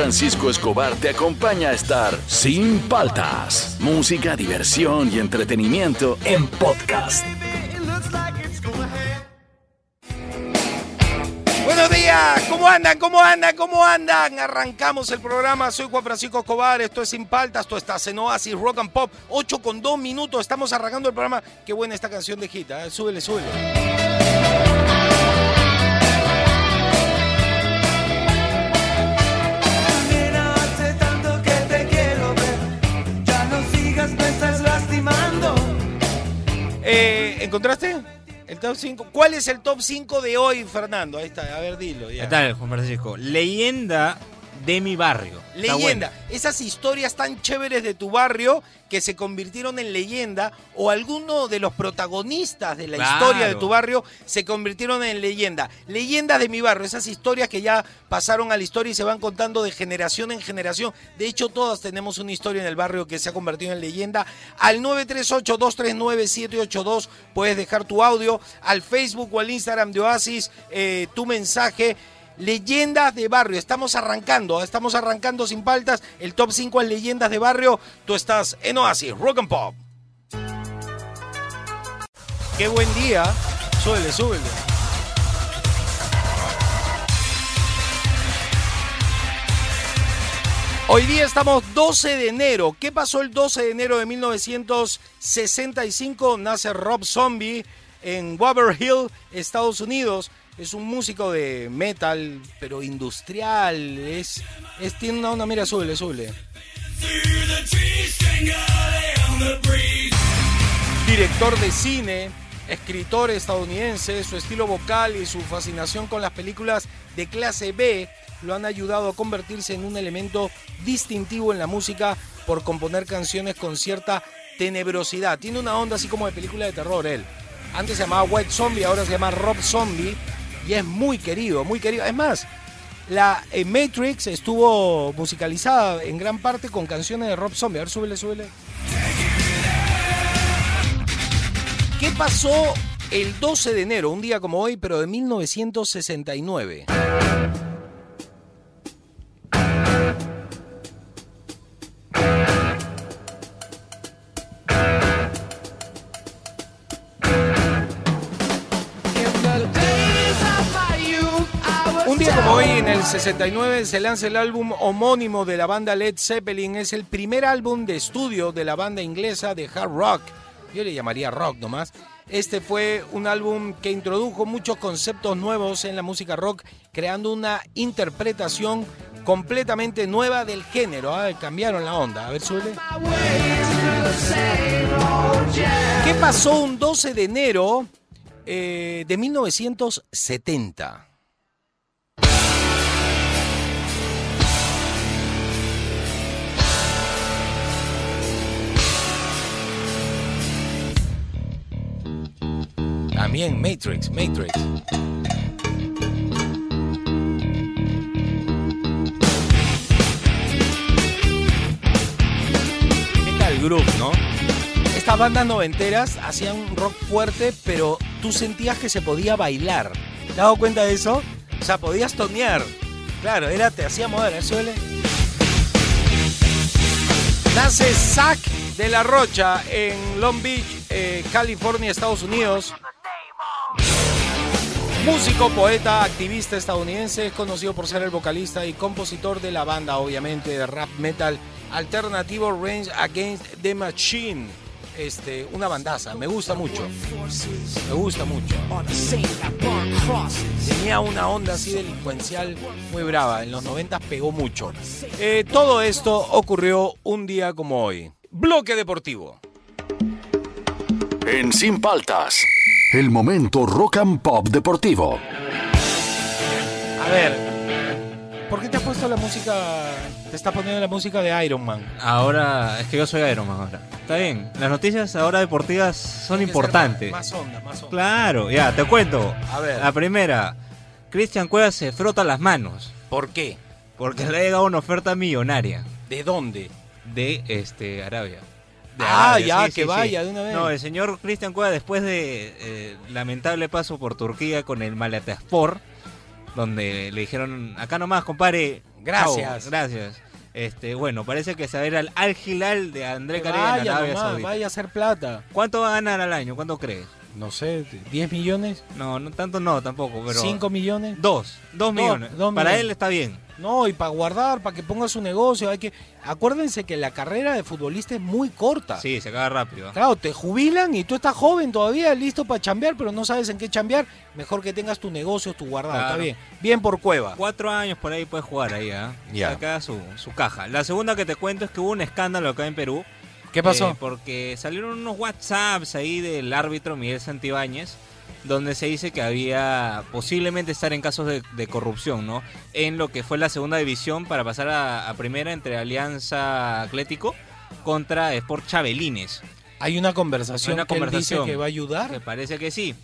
Francisco Escobar te acompaña a estar sin paltas. Música, diversión y entretenimiento en podcast. Buenos días, ¿cómo andan? ¿Cómo andan? ¿Cómo andan? Arrancamos el programa, soy Juan Francisco Escobar, esto es Sin Paltas, esto está en Oasis Rock and Pop, 8 con 2 minutos, estamos arrancando el programa. Qué buena esta canción de Gita, ¿eh? súbele, súbele. Eh, ¿Encontraste? El top 5. ¿Cuál es el top 5 de hoy, Fernando? Ahí está, a ver, dilo. ya. ¿Qué tal, Juan Francisco? Leyenda de mi barrio. Leyenda, esas historias tan chéveres de tu barrio que se convirtieron en leyenda o alguno de los protagonistas de la Claro. historia de tu barrio se convirtieron en leyenda. Leyendas de mi barrio, esas historias que ya pasaron a la historia y se van contando de generación en generación. De hecho, todas tenemos una historia en el barrio que se ha convertido en leyenda. Al 938-239-782 puedes dejar tu audio. Al Facebook o al Instagram de Oasis eh, tu mensaje. Leyendas de barrio, estamos arrancando, estamos arrancando sin paltas. El top 5 es leyendas de barrio. Tú estás en Oasis, Rock and Pop. Qué buen día. Súbele, súbele. Hoy día estamos 12 de enero. ¿Qué pasó el 12 de enero de 1965? Nace Rob Zombie en Waver Hill, Estados Unidos. Es un músico de metal, pero industrial. Es, tiene una onda, mira, súbele, súbele. Director de cine, escritor estadounidense, su estilo vocal y su fascinación con las películas de clase B lo han ayudado a convertirse en un elemento distintivo en la música por componer canciones con cierta tenebrosidad. Tiene una onda así como de película de terror él. Antes se llamaba White Zombie, ahora se llama Rob Zombie y es muy querido, muy querido. Es más, la eh, Matrix estuvo musicalizada en gran parte con canciones de Rob Zombie. A ver, súbele, súbele. ¿Qué pasó el 12 de enero, un día como hoy, pero de 1969? 69, se lanza el álbum homónimo de la banda Led Zeppelin. Es el primer álbum de estudio de la banda inglesa de hard rock. Yo le llamaría rock nomás. Este fue un álbum que introdujo muchos conceptos nuevos en la música rock, creando una interpretación completamente nueva del género. Ah, Cambiaron la onda. A ver, suele. ¿Qué pasó un 12 de enero eh, de 1970? También Matrix, Matrix. ¿Qué tal el groove, no? Estas bandas noventeras hacían un rock fuerte, pero tú sentías que se podía bailar. ¿Te has dado cuenta de eso? O sea, podías tonear. Claro, era, te hacía mover, ¿eh? suele. Nace Zack de la Rocha en Long Beach, eh, California, Estados Unidos. Músico, poeta, activista estadounidense, es conocido por ser el vocalista y compositor de la banda, obviamente, de rap metal alternativo Range Against the Machine. Este, una bandaza, me gusta mucho. Me gusta mucho. Tenía una onda así delincuencial muy brava. En los 90 pegó mucho. Eh, todo esto ocurrió un día como hoy. Bloque deportivo. En Sin Paltas, el momento rock and pop deportivo. A ver, ¿por qué te has puesto la música? Te estás poniendo la música de Iron Man. Ahora, es que yo soy Iron Man ahora. Está bien. Las noticias ahora deportivas son importantes. Más, más onda, más onda. Claro, ya, te cuento. A ver. La primera, Cristian Cuevas se frota las manos ¿Por qué? porque le ha llegado una oferta millonaria ¿De dónde? de este Arabia. Ah, Arabia, ya, sí, que sí, vaya sí. de una vez. No, el señor Cristian Cuevas, después de eh, lamentable paso por Turquía con el Malatyaspor, donde le dijeron, acá nomás, compadre. Gracias. gracias. Este, bueno, parece que se va a ir al Al Hilal de André en vaya Arabia nomás, Saudita. vaya a hacer plata. ¿Cuánto va a ganar al año? ¿Cuánto crees? No sé, 10 millones, No, no tanto no, tampoco, pero 5 millones. dos, dos millones. dos Para millones. él está bien. No, y para guardar, para que ponga su negocio, hay que acuérdense que la carrera de futbolista es muy corta. Sí, se acaba rápido. Claro, te jubilan y tú estás joven todavía, listo para chambear, pero no sabes en qué chambear. Mejor que tengas tu negocio, tu guardado, Claro. está bien. Bien por cueva. Cuatro años por ahí puedes jugar ahí, ¿ah? Ya. Acá su, su caja. La segunda que te cuento es que hubo un escándalo acá en Perú. ¿Qué pasó? Eh, porque salieron unos WhatsApps ahí del árbitro Miguel Santibáñez, donde se dice que había posiblemente estar en casos de, de corrupción, ¿no? En lo que fue la segunda división para pasar a, a primera entre Alianza Atlético contra Sport Chabelines. Hay una conversación Hay una que él conversación. dice que va a Me ayudar. parece que sí.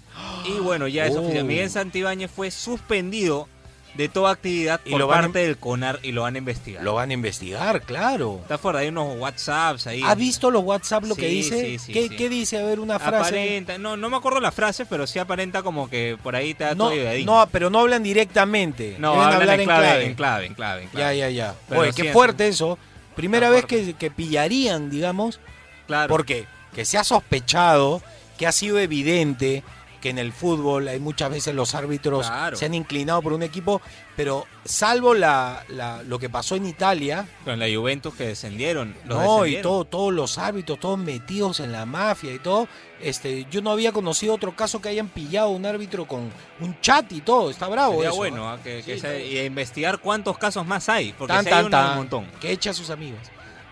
Y bueno, ya es Oh. oficial. Miguel Santibáñez fue suspendido de toda actividad Y por lo parte del CONAR y lo van a investigar. Lo van a investigar, claro. Está fuera, hay unos WhatsApps ahí. ¿Ha visto los WhatsApp lo que dice? sí, sí, ¿Qué, sí. qué dice? A ver, una frase. Aparenta, no, no me acuerdo las frases, pero sí aparenta como que por ahí da No, todo no, pero no hablan directamente. No, Deben hablan hablar en clave, en clave, en clave, en Ya, clave. ya, ya. Pero Oye, qué fuerte eso. Primera Está vez que, que pillarían, digamos, Claro. porque que se ha sospechado, que ha sido evidente que en el fútbol hay muchas veces los árbitros Claro. se han inclinado por un equipo, pero salvo la, la- lo que pasó en Italia, Con la Juventus que descendieron. Los no, y todo, todos los árbitros, todos metidos en la mafia y todo, este, yo no había conocido otro caso que hayan pillado un árbitro con un chat y todo, está bravo Sería eso, bueno ¿no? ah, que, que Sí, se- claro. y a investigar cuántos casos más hay, porque Tan, sí hay tan, uno- tan, un montón. que echa a sus amigos.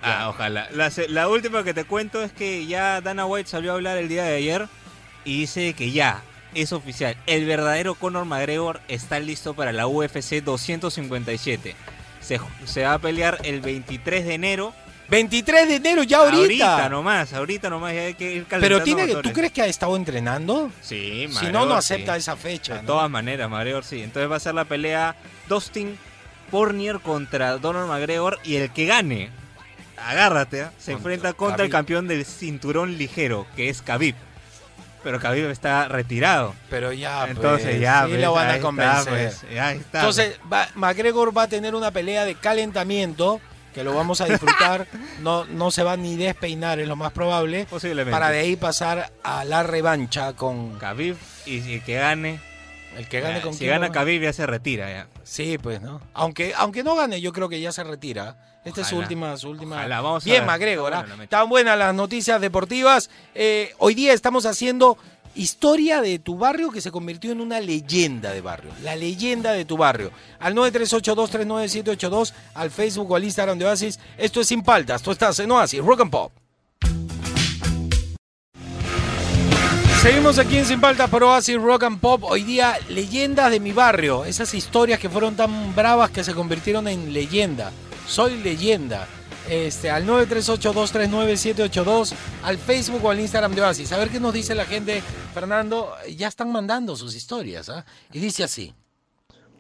Ah, ojalá. La última que te cuento es que ya Dana White salió a hablar el día de ayer y dice que ya es oficial. El verdadero Conor McGregor está listo para la UFC 257. Se, se va a pelear el 23 de enero. 23 de enero, ya ahorita. nomás, ahorita nomás. Ya hay que ir Pero tiene que, ¿tú crees que ha estado entrenando? Sí, Si no, no sí. acepta esa fecha. De ¿no? todas maneras, McGregor sí. Entonces va a ser la pelea Dustin Poirier contra Donald McGregor y el que gane, agárrate, ¿ah? se Contra enfrenta contra el campeón del cinturón ligero, que es Khabib. Pero Khabib está retirado. Pero ya, Entonces pues, ya, sí pues, lo van a está, convencer. pues, ya está, Entonces, va- McGregor va a tener una pelea de calentamiento que lo vamos a disfrutar. no, no se va ni despeinar, es lo más probable. posiblemente. Para de ahí pasar a la revancha con Khabib y si el que gane, el que gane ya, con si gana Khabib ya se retira ya. Sí, pues, ¿no? Aunque, aunque no gane, yo creo que ya se retira. Esta es su Ojalá. última, su última. Ojalá, vamos Bien, la meta. Están buenas las noticias deportivas. Eh, hoy día estamos haciendo historia de tu barrio que se convirtió en una leyenda de barrio. La leyenda de tu barrio. Al 938239782, al Facebook o al Instagram de Oasis. Esto es Sin Paltas. Tú estás en Oasis, Rock and Pop. Seguimos aquí en Sin Paltas por Oasis Rock and Pop. Hoy día, leyendas de mi barrio. Esas historias que fueron tan bravas que se convirtieron en leyenda. Soy leyenda. Este, al 938239782, al Facebook o al Instagram de Oasis. A ver qué nos dice la gente. Fernando, ya están mandando sus historias. ¿ah? Y dice así.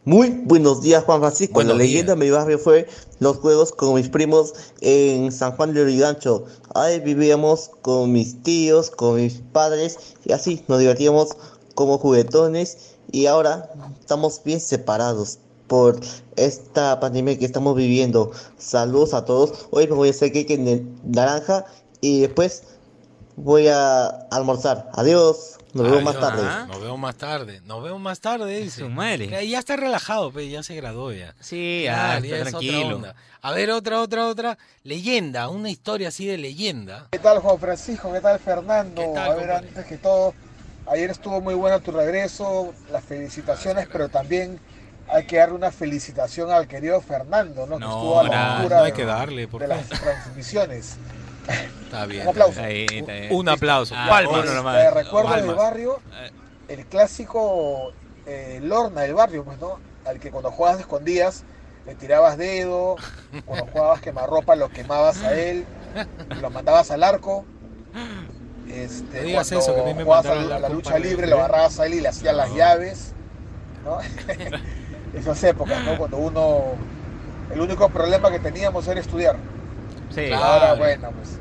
Muy buenos días, Juan Francisco. Buenos la leyenda días. de mi barrio fue los juegos con mis primos en San Juan de Origancho. Ahí vivíamos con mis tíos, con mis padres y así nos divertíamos como juguetones y ahora estamos bien separados por esta pandemia que estamos viviendo. Saludos a todos. Hoy me voy a hacer cake en el naranja y después voy a almorzar. Adiós. Nos vemos más tarde. Ah. Nos vemos más tarde. Nos vemos más tarde, dice. Su madre. Ya está relajado, pe, ya se graduó ya. Sí, ya, Claro, ya está es otra tranquilo. A ver, otra, otra, otra. Leyenda, una historia así de leyenda. ¿Qué tal Juan Francisco? ¿Qué tal Fernando? ¿Qué tal, a ver, compadre? antes que todo, ayer estuvo muy bueno tu regreso, las felicitaciones, pero también hay que darle una felicitación al querido Fernando, ¿no? que No, estuvo a la gracias. altura No hay que darle, ¿por de las transmisiones. Está bien. Un aplauso. está bien. Ahí, está bien. Un aplauso. Ah, Palmas. uno nomás. Eh, recuerdo Palmas. del barrio, Eh, el clásico eh, Lorna del barrio, pues, ¿no? Al que cuando jugabas de escondidas le tirabas dedo, cuando jugabas quemarropa lo quemabas a él, lo mandabas al arco. Este, No digas cuando eso, que a mí me jugabas a la, un lucha libre, lo agarrabas a él y le hacías las llaves. ¿no? Esas épocas, ¿no? Cuando uno. El único problema que teníamos era estudiar. Sí. Claro. Ahora, bueno, pues.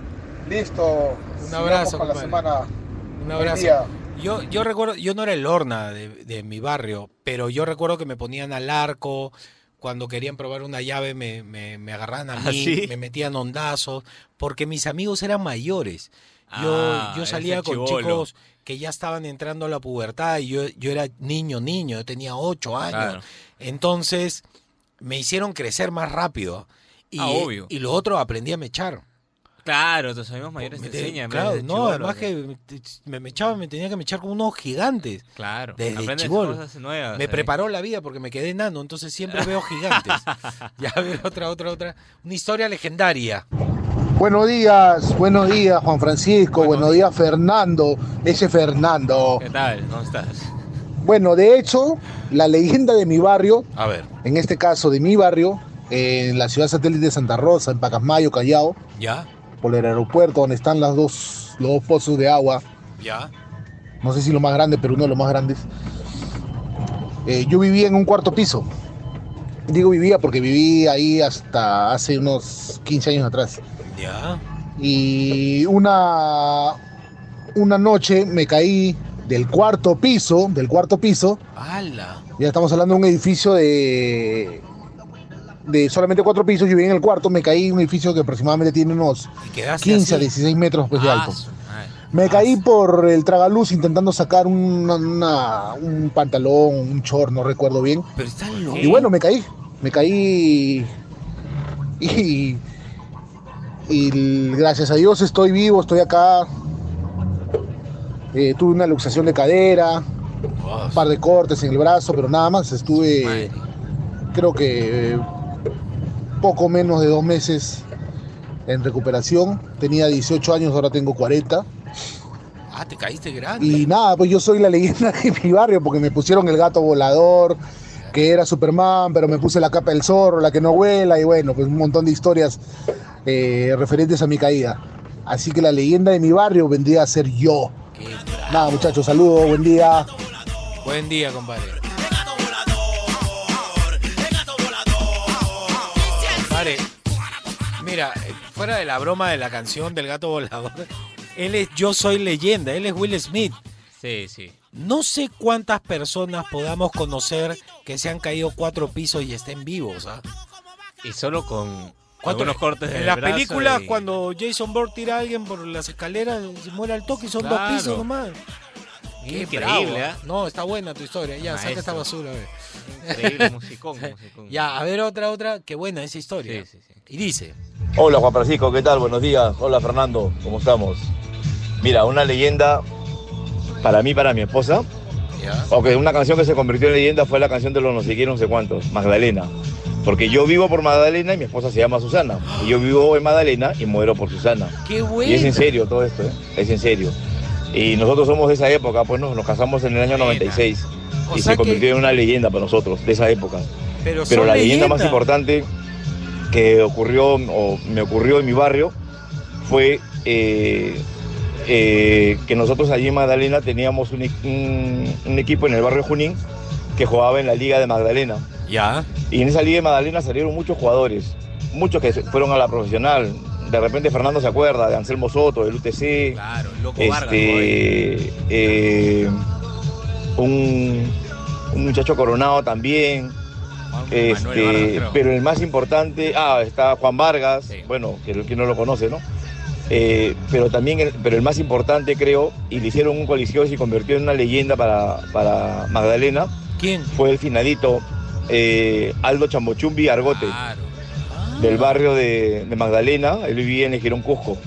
Listo. Un abrazo, con la semana. Un abrazo. Yo, yo recuerdo, yo no era el Lorna de, de mi barrio, pero yo recuerdo que me ponían al arco, cuando querían probar una llave me, me, me agarraban a ¿Ah, mí, sí? me metían ondazos, porque mis amigos eran mayores. Yo, Ah, yo salía con chicos que ya estaban entrando a la pubertad y yo, yo era niño, niño, yo tenía ocho años. Claro. Entonces me hicieron crecer más rápido. Y, Ah, obvio. y lo otro aprendí a mechar. Claro, tus amigos mayores te Me te- enseñan. claro, no, además que me, me echaba, me tenía que mechar con unos gigantes. Claro, desde aprendes chibolo. cosas nuevas. Me ahí. preparó la vida porque me quedé enano, entonces siempre veo gigantes. ya veo otra, otra, otra. Una historia legendaria. Buenos días, buenos días Juan Francisco, Buenos buenos días Fernando, ese Fernando. ¿Qué tal? ¿Cómo estás? Bueno, de hecho, la leyenda de mi barrio, A ver, en este caso de mi barrio, en la ciudad satélite de Santa Rosa, en Pacasmayo, Callao, ya, por el aeropuerto donde están las dos, los dos pozos de agua, ya. no sé si lo más grande, pero uno de los más grandes. Eh, yo vivía en un cuarto piso. Digo vivía porque viví ahí hasta hace unos 15 años atrás. Ya. y una una noche me caí del cuarto piso, del cuarto piso, ¡Hala! ya estamos hablando de un edificio de de solamente cuatro pisos, yo vivía en el cuarto, me caí en un edificio que aproximadamente tiene unos Y quedaste 15 a así. 16 metros pues, de Ah, alto. madre. Me caí por el tragaluz intentando sacar una- una- un pantalón, un short, no recuerdo bien. Pero está loco. Y bueno, me caí. Me caí. Y. Y gracias a Dios estoy vivo, estoy acá. Eh, tuve una luxación de cadera, un par de cortes en el brazo, pero nada más. Estuve, Madre. creo que, eh, poco menos de dos meses en recuperación. Tenía 18 años, ahora tengo 40. Ah, te caíste grande. Y nada, pues yo soy la leyenda de mi barrio porque me pusieron el gato volador, que era Superman, pero me puse la capa del zorro, la que no vuela, y bueno, pues un montón de historias eh, referentes a mi caída. Así que la leyenda de mi barrio vendría a ser yo. Qué Nada, muchachos, saludos, buen día. Buen día, compadre. Compadre, mira, eh, fuera de la broma de la canción del gato volador, él es Yo Soy Leyenda, él es Will Smith. Sí, sí. No sé cuántas personas podamos conocer que se han caído cuatro pisos y estén vivos. ¿ah? Y solo con ¿Cuánto- algunos cortes En del las películas, y- cuando Jason Bourne tira a alguien por las escaleras, se muere al toque y son Claro. dos pisos nomás. Qué Increíble, ¿ah? No, está buena tu historia. Ya, saca esta Maestro. basura. ve. Increíble, musicón, musicón. Ya, a ver otra, otra. Qué buena esa historia. Sí, sí, sí. Y dice, Hola Juan Francisco, ¿qué tal? Buenos días. Hola Fernando, ¿cómo estamos? Mira, una leyenda para mí, para mi esposa. ya, Aunque una canción que se convirtió en leyenda fue la canción de los no sé quién, no sé cuántos, Magdalena. Porque yo vivo por Magdalena y mi esposa se llama Susana. Y yo vivo en Magdalena y muero por Susana. qué Y buena. es en serio todo esto, ¿eh? Es en serio. Y nosotros somos de esa época, pues nos, nos casamos en el año Buena. 96. O y se convirtió que- en una leyenda para nosotros, de esa época. Pero, Pero la leyenda más importante que ocurrió o me ocurrió en mi barrio fue eh, eh, que nosotros allí en Magdalena teníamos un, un- un equipo en el barrio Junín que jugaba en la Liga de Magdalena. Ya, Y en esa Liga de Magdalena salieron muchos jugadores, muchos que fueron a la profesional. De repente Fernando se acuerda de Anselmo Soto, del UTC, Claro, el loco Vargas. este, eh, un, un muchacho coronado también. Juan Este, Vargas, pero el más importante, ah, está Juan Vargas, Sí. bueno, que, que no lo conoce, ¿no? Eh, pero también, el, pero el más importante creo, y le hicieron un coliseo y se convirtió en una leyenda para, para Magdalena, ¿quién? fue el finadito eh, Aldo Chambochumbi Argote, Claro. Del barrio de, de Magdalena, él vivía en el Girón Cusco,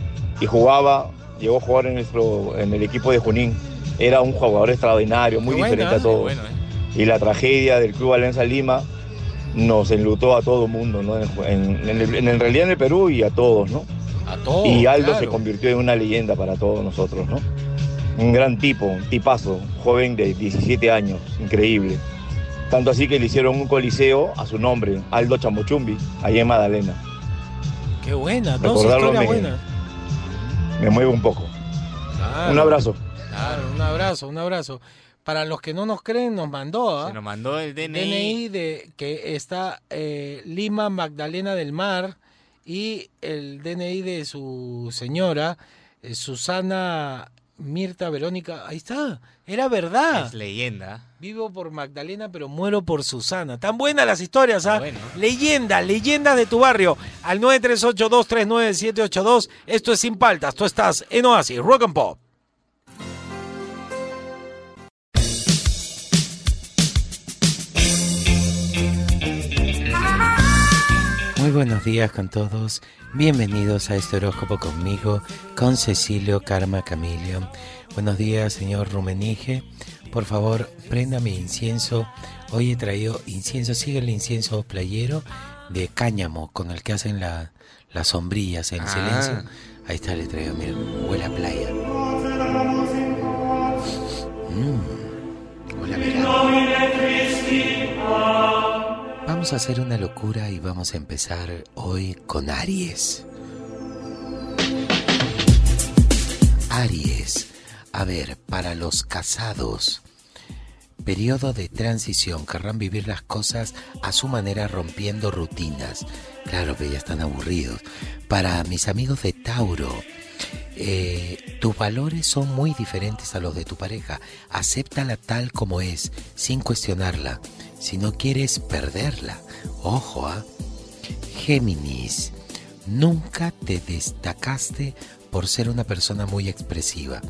y jugaba, llegó a jugar en, nuestro, en el equipo de Junín, era un jugador extraordinario, muy buena, diferente a ¿eh? todos Bueno, ¿eh? y la tragedia del Club Alianza Lima nos enlutó a todo el mundo, ¿no? En, en- en el- en realidad en el Perú y a todos, ¿no? A todos. y Aldo claro. se convirtió en una leyenda para todos nosotros, ¿no? Un gran tipo, un tipazo, joven de 17 años, increíble. Tanto así que le hicieron un coliseo a su nombre, Aldo Chamochumbi, ahí en Magdalena. Qué buena, no, Recordarlo historia me- buena. Me mueve un poco. Claro, Un abrazo. Claro, un abrazo, un abrazo. Para los que no nos creen, nos mandó ¿ah? Se nos mandó el DNI. DNI de que está eh, Lima Magdalena del Mar y el DNI de su señora eh, Susana Mirta Verónica, ahí está, era verdad. Es leyenda. Vivo por Magdalena, pero muero por Susana. Tan buenas las historias, ¿ah? Bueno. Leyenda, leyenda de tu barrio. Al 938239782. Esto es Sin Paltas. Tú estás en Oasis, Rock and Pop. Muy buenos días con todos. Bienvenidos a este horóscopo conmigo, con Cecilio Karma Camilio. Buenos días, señor Rumenige. Por favor, prenda mi incienso. Hoy he traído incienso, sigue el incienso playero de cáñamo con el que hacen la- las sombrillas en Ah. silencio. Ahí está, le traigo, miren, huele a playa. Mm, huele a verano. Vamos a hacer una locura y vamos a empezar hoy con Aries. Aries. A ver, para los casados, periodo de transición, querrán vivir las cosas a su manera rompiendo rutinas. Claro que ya están aburridos. Para mis amigos de Tauro, eh, tus valores son muy diferentes a los de tu pareja. Acéptala tal como es, sin cuestionarla. Si no quieres perderla, ojo, ¿ah? Géminis, nunca te destacaste por ser una persona muy expresiva.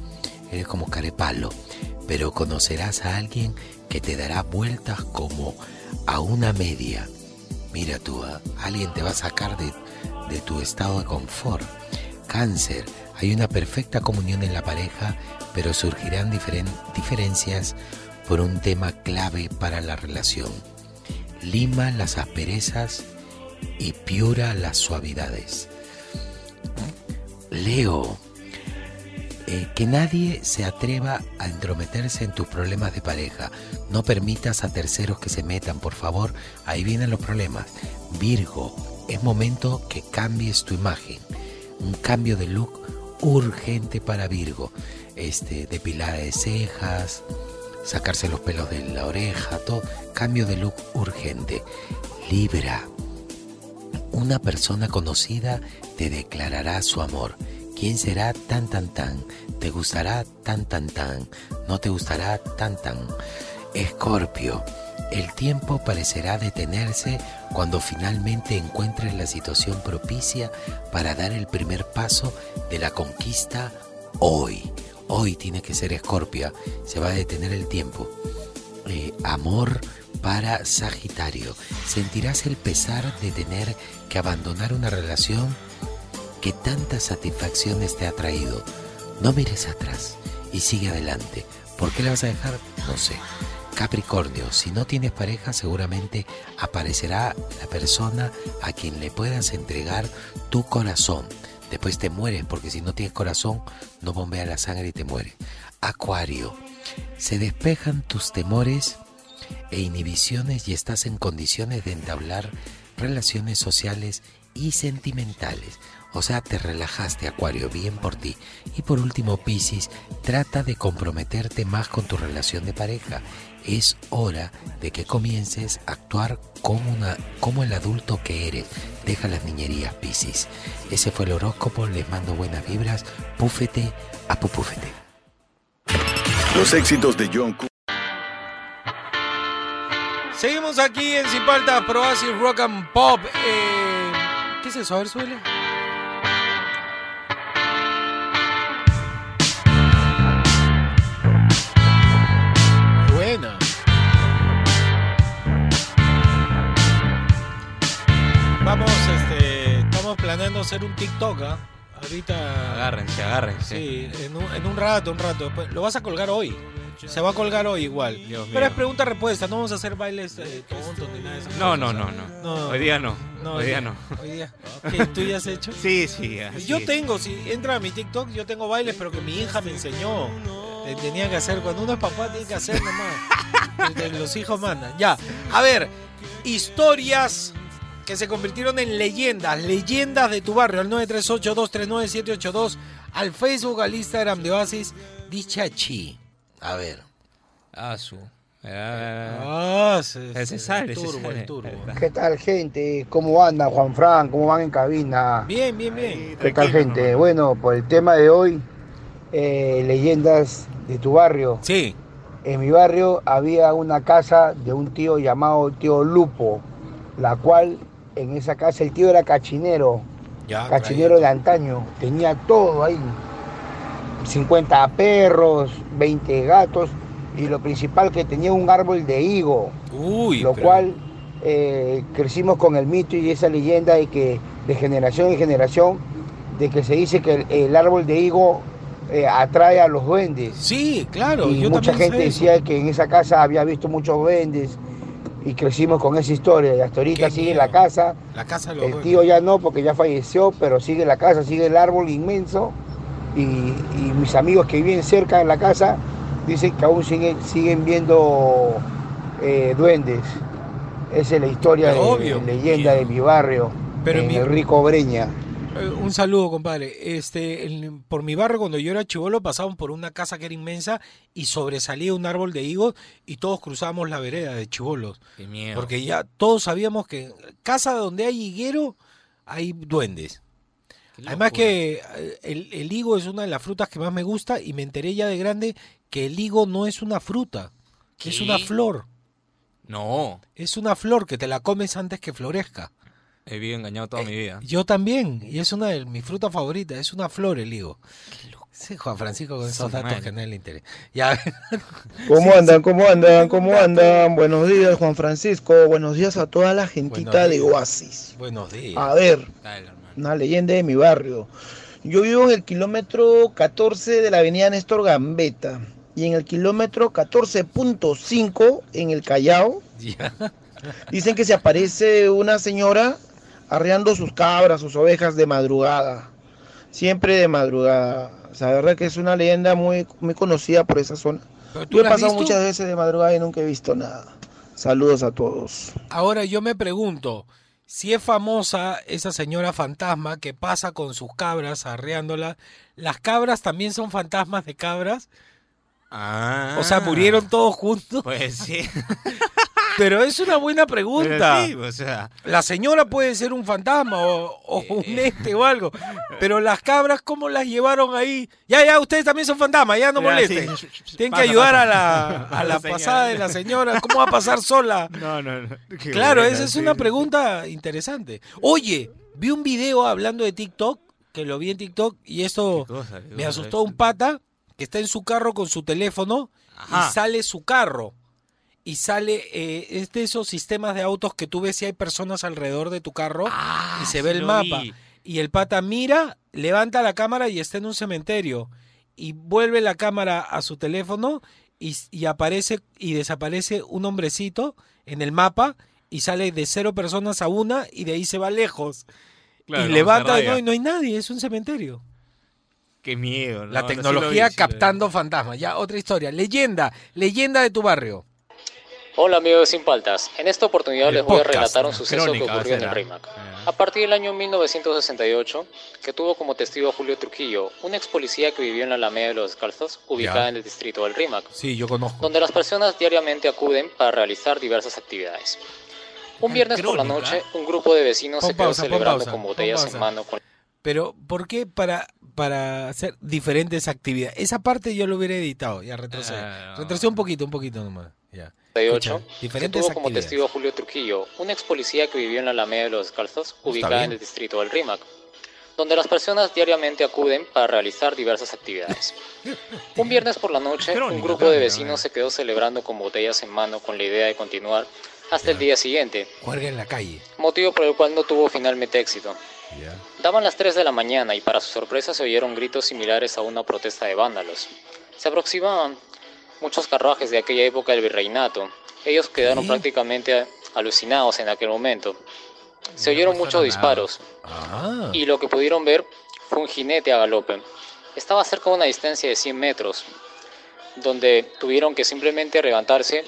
Eres como carepalo, pero conocerás a alguien que te dará vueltas como a una media. Mira tú, alguien te va a sacar de, de tu estado de confort. Cáncer, hay una perfecta comunión en la pareja, pero surgirán diferen- diferencias por un tema clave para la relación. Lima las asperezas y piura las suavidades. Leo, eh, que nadie se atreva a entrometerse en tus problemas de pareja. No permitas a terceros que se metan, por favor. Ahí vienen los problemas. Virgo, es momento que cambies tu imagen. Un cambio de look urgente para Virgo. Este, depilada de cejas, sacarse los pelos de la oreja, todo. Cambio de look urgente. Libra, una persona conocida te declarará su amor. ¿Quién será tan tan tan? ¿Te gustará tan tan tan? ¿No te gustará tan tan? Escorpio, el tiempo parecerá detenerse cuando finalmente encuentres la situación propicia para dar el primer paso de la conquista hoy. Hoy tiene que ser Escorpio, se va a detener el tiempo. Eh, amor para Sagitario. Sentirás el pesar de tener que abandonar una relación que tantas satisfacciones te ha traído. No mires atrás y sigue adelante. ¿Por qué la vas a dejar? No sé. Capricornio, si no tienes pareja, seguramente aparecerá la persona a quien le puedas entregar tu corazón. Después te mueres, porque si no tienes corazón, no bombea la sangre y te mueres. Acuario, se despejan tus temores e inhibiciones y estás en condiciones de entablar relaciones sociales y sentimentales. O sea, te relajaste, Acuario, bien por ti. Y por último, Piscis, trata de comprometerte más con tu relación de pareja. Es hora de que comiences a actuar como, una, como el adulto que eres. Deja las niñerías, Piscis. Ese fue el horóscopo, les mando buenas vibras. Púfete a pupúfete. Los éxitos de John Cu- Seguimos aquí en Sin Paltas, Proasis Rock and Pop. Eh, ¿Qué es eso? A ver, suele. Buena. Vamos, este, estamos planeando hacer un TikTok, ¿ah? Ahorita. Agárrense, agárrense. Sí, en un, en un rato, un rato. Después- Lo vas a colgar hoy. Se va a colgar hoy igual. Dios Pero mío. es pregunta-respuesta, no vamos a hacer bailes eh, tontos ni nada de esas No, cosas, no, no, no, No. Hoy día no. No, hoy día no. Hoy día. ¿Qué, ¿Tú ya has hecho? Sí, sí. así Yo es. tengo, si entra a mi TikTok, yo tengo bailes, pero que mi hija me enseñó. Eh, Tenía que hacer, cuando uno es papá, tiene que hacer nomás. Eh, Los hijos mandan. Ya. A ver, historias que se convirtieron en leyendas, leyendas de tu barrio, al 938-239-782, al Facebook, al Instagram de Oasis, Dichachi. A ver. Ah, su. Ah, Ah, se, se se- sale, el se turbo, sale. el turbo. ¿Qué tal, gente? ¿Cómo anda, Juan Fran? ¿Cómo van en cabina? Bien, bien, bien. ¿Qué tal, gente? Bueno, por el tema de hoy, eh, leyendas de tu barrio. Sí. En mi barrio había una casa de un tío llamado tío Lupo, la cual en esa casa el tío era cachinero, Ya, cachinero de antaño, tenía todo ahí. 50 perros, 20 gatos y lo principal que tenía un árbol de higo, Uy, lo pero- cual eh, crecimos con el mito y esa leyenda de que de generación en generación de que se dice que el, el árbol de higo eh, atrae a los duendes. Sí, claro. y yo mucha gente decía que en esa casa había visto muchos duendes y crecimos con esa historia y hasta ahorita Qué sigue miedo. la casa. La casa de los El duendes. tío ya no porque ya falleció, pero sigue la casa, sigue el árbol inmenso y, y mis amigos que viven cerca de la casa dicen que aún siguen, siguen viendo eh, duendes. Esa es la historia Pero de, obvio. leyenda de mi barrio, Pero en mi- el Rico Breña. Eh, Un saludo, compadre. Este, por mi barrio, cuando yo era chivolo, pasábamos por una casa que era inmensa y sobresalía un árbol de higos y todos cruzábamos la vereda de chivolos. Porque ya todos sabíamos que casa donde hay higuero hay duendes. Además que eh, el, el higo es una de las frutas que más me gusta y me enteré ya de grande que el higo no es una fruta, es ¿Qué? una flor. No, Es una flor que te la comes antes que florezca. he vivido engañado toda mi vida. Yo también, y es una de mis frutas favoritas, es una flor el higo. Sí, Juan Francisco con esos datos que no le interesa. Ya, ¿Cómo andan? ¿Cómo andan? ¿Cómo andan? Buenos días, Juan Francisco. Buenos días a toda la gentita de. Oasis. buenos días. A ver, Dale, hermano. Una leyenda de mi barrio. Yo vivo en el kilómetro 14 de la avenida Néstor Gambetta y en el kilómetro 14.5 en el Callao dicen que se aparece una señora arreando sus cabras, sus ovejas de madrugada. Siempre de madrugada. O sea, la verdad que es una leyenda muy, muy conocida por esa zona. ¿Pero tú Yo he pasado visto? muchas veces de madrugada y nunca he visto nada. Saludos a todos. Ahora yo me pregunto, si es famosa esa señora fantasma que pasa con sus cabras arreándolas, ¿las cabras también son fantasmas de cabras? Ah. O sea, murieron todos juntos. Pues sí. Pero es una buena pregunta. Sí, o sea, La señora puede ser un fantasma o, o Eh, un ente o algo. Pero las cabras, ¿cómo las llevaron ahí? Ya, ya, ustedes también son fantasmas, ya no molesten. sí. Tienen Pasa, que ayudar pasa. a la, a la pasada de la señora. ¿Cómo va a pasar sola? no, no, no. Qué Claro, buena, esa es una pregunta interesante. Oye, vi un video hablando de TikTok, que lo vi en TikTok, y esto ¿Qué cosa? ¿Qué me asustó un pata que está en su carro con su teléfono Ajá. y sale su carro. Y sale, eh, es de esos sistemas de autos que tú ves si hay personas alrededor de tu carro Ah, y se sí ve el mapa. vi. Y el pata mira, levanta la cámara y está en un cementerio. Y vuelve la cámara a su teléfono y, y aparece y desaparece un hombrecito en el mapa y sale de cero personas a una y de ahí se va lejos. Claro, y levanta y no, no hay nadie, es un cementerio. Qué miedo. la no, sí tecnología vi, sí captando fantasmas. Ya, otra historia. Leyenda, leyenda de tu barrio. Hola amigos de Sin Paltas, en esta oportunidad El les voy a relatar un suceso Crónica, que ocurrió en el. RIMAC. A partir del año 1968, que tuvo como testigo a Julio Trujillo, un ex policía que vivió en la Alameda de los Descalzos, ubicada Ya. en el distrito del RIMAC, Sí, yo conozco. donde las personas diariamente acuden para realizar diversas actividades. Un viernes por la crónica. noche, un grupo de vecinos Pon se quedó pausa, pon celebrando pausa, con botellas en mano con Pero, ¿por qué para, para hacer diferentes actividades? Esa parte yo lo hubiera editado. Ya, retrocede. Ah, no. Retrocede un poquito, un poquito nomás. Ya. 68, Escucha, que diferentes tuvo como testigo a Julio Trujillo, un ex policía que vivió en la Alameda de los Descalzos, ubicada en el distrito del RIMAC, donde las personas diariamente acuden para realizar diversas actividades. Un viernes por la noche, un grupo de vecinos se quedó celebrando con botellas en mano con la idea de continuar hasta el día siguiente, Juega en la calle. motivo por el cual no tuvo finalmente éxito. Ya. Daban las 3 de la mañana y para su sorpresa se oyeron gritos similares a una protesta de vándalos. Se aproximaban muchos carruajes de aquella época del virreinato. Ellos quedaron prácticamente alucinados en aquel momento. Se oyeron muchos disparos Ah. y lo que pudieron ver fue un jinete a galope. Estaba cerca de una distancia de 100 metros, donde tuvieron que simplemente levantarse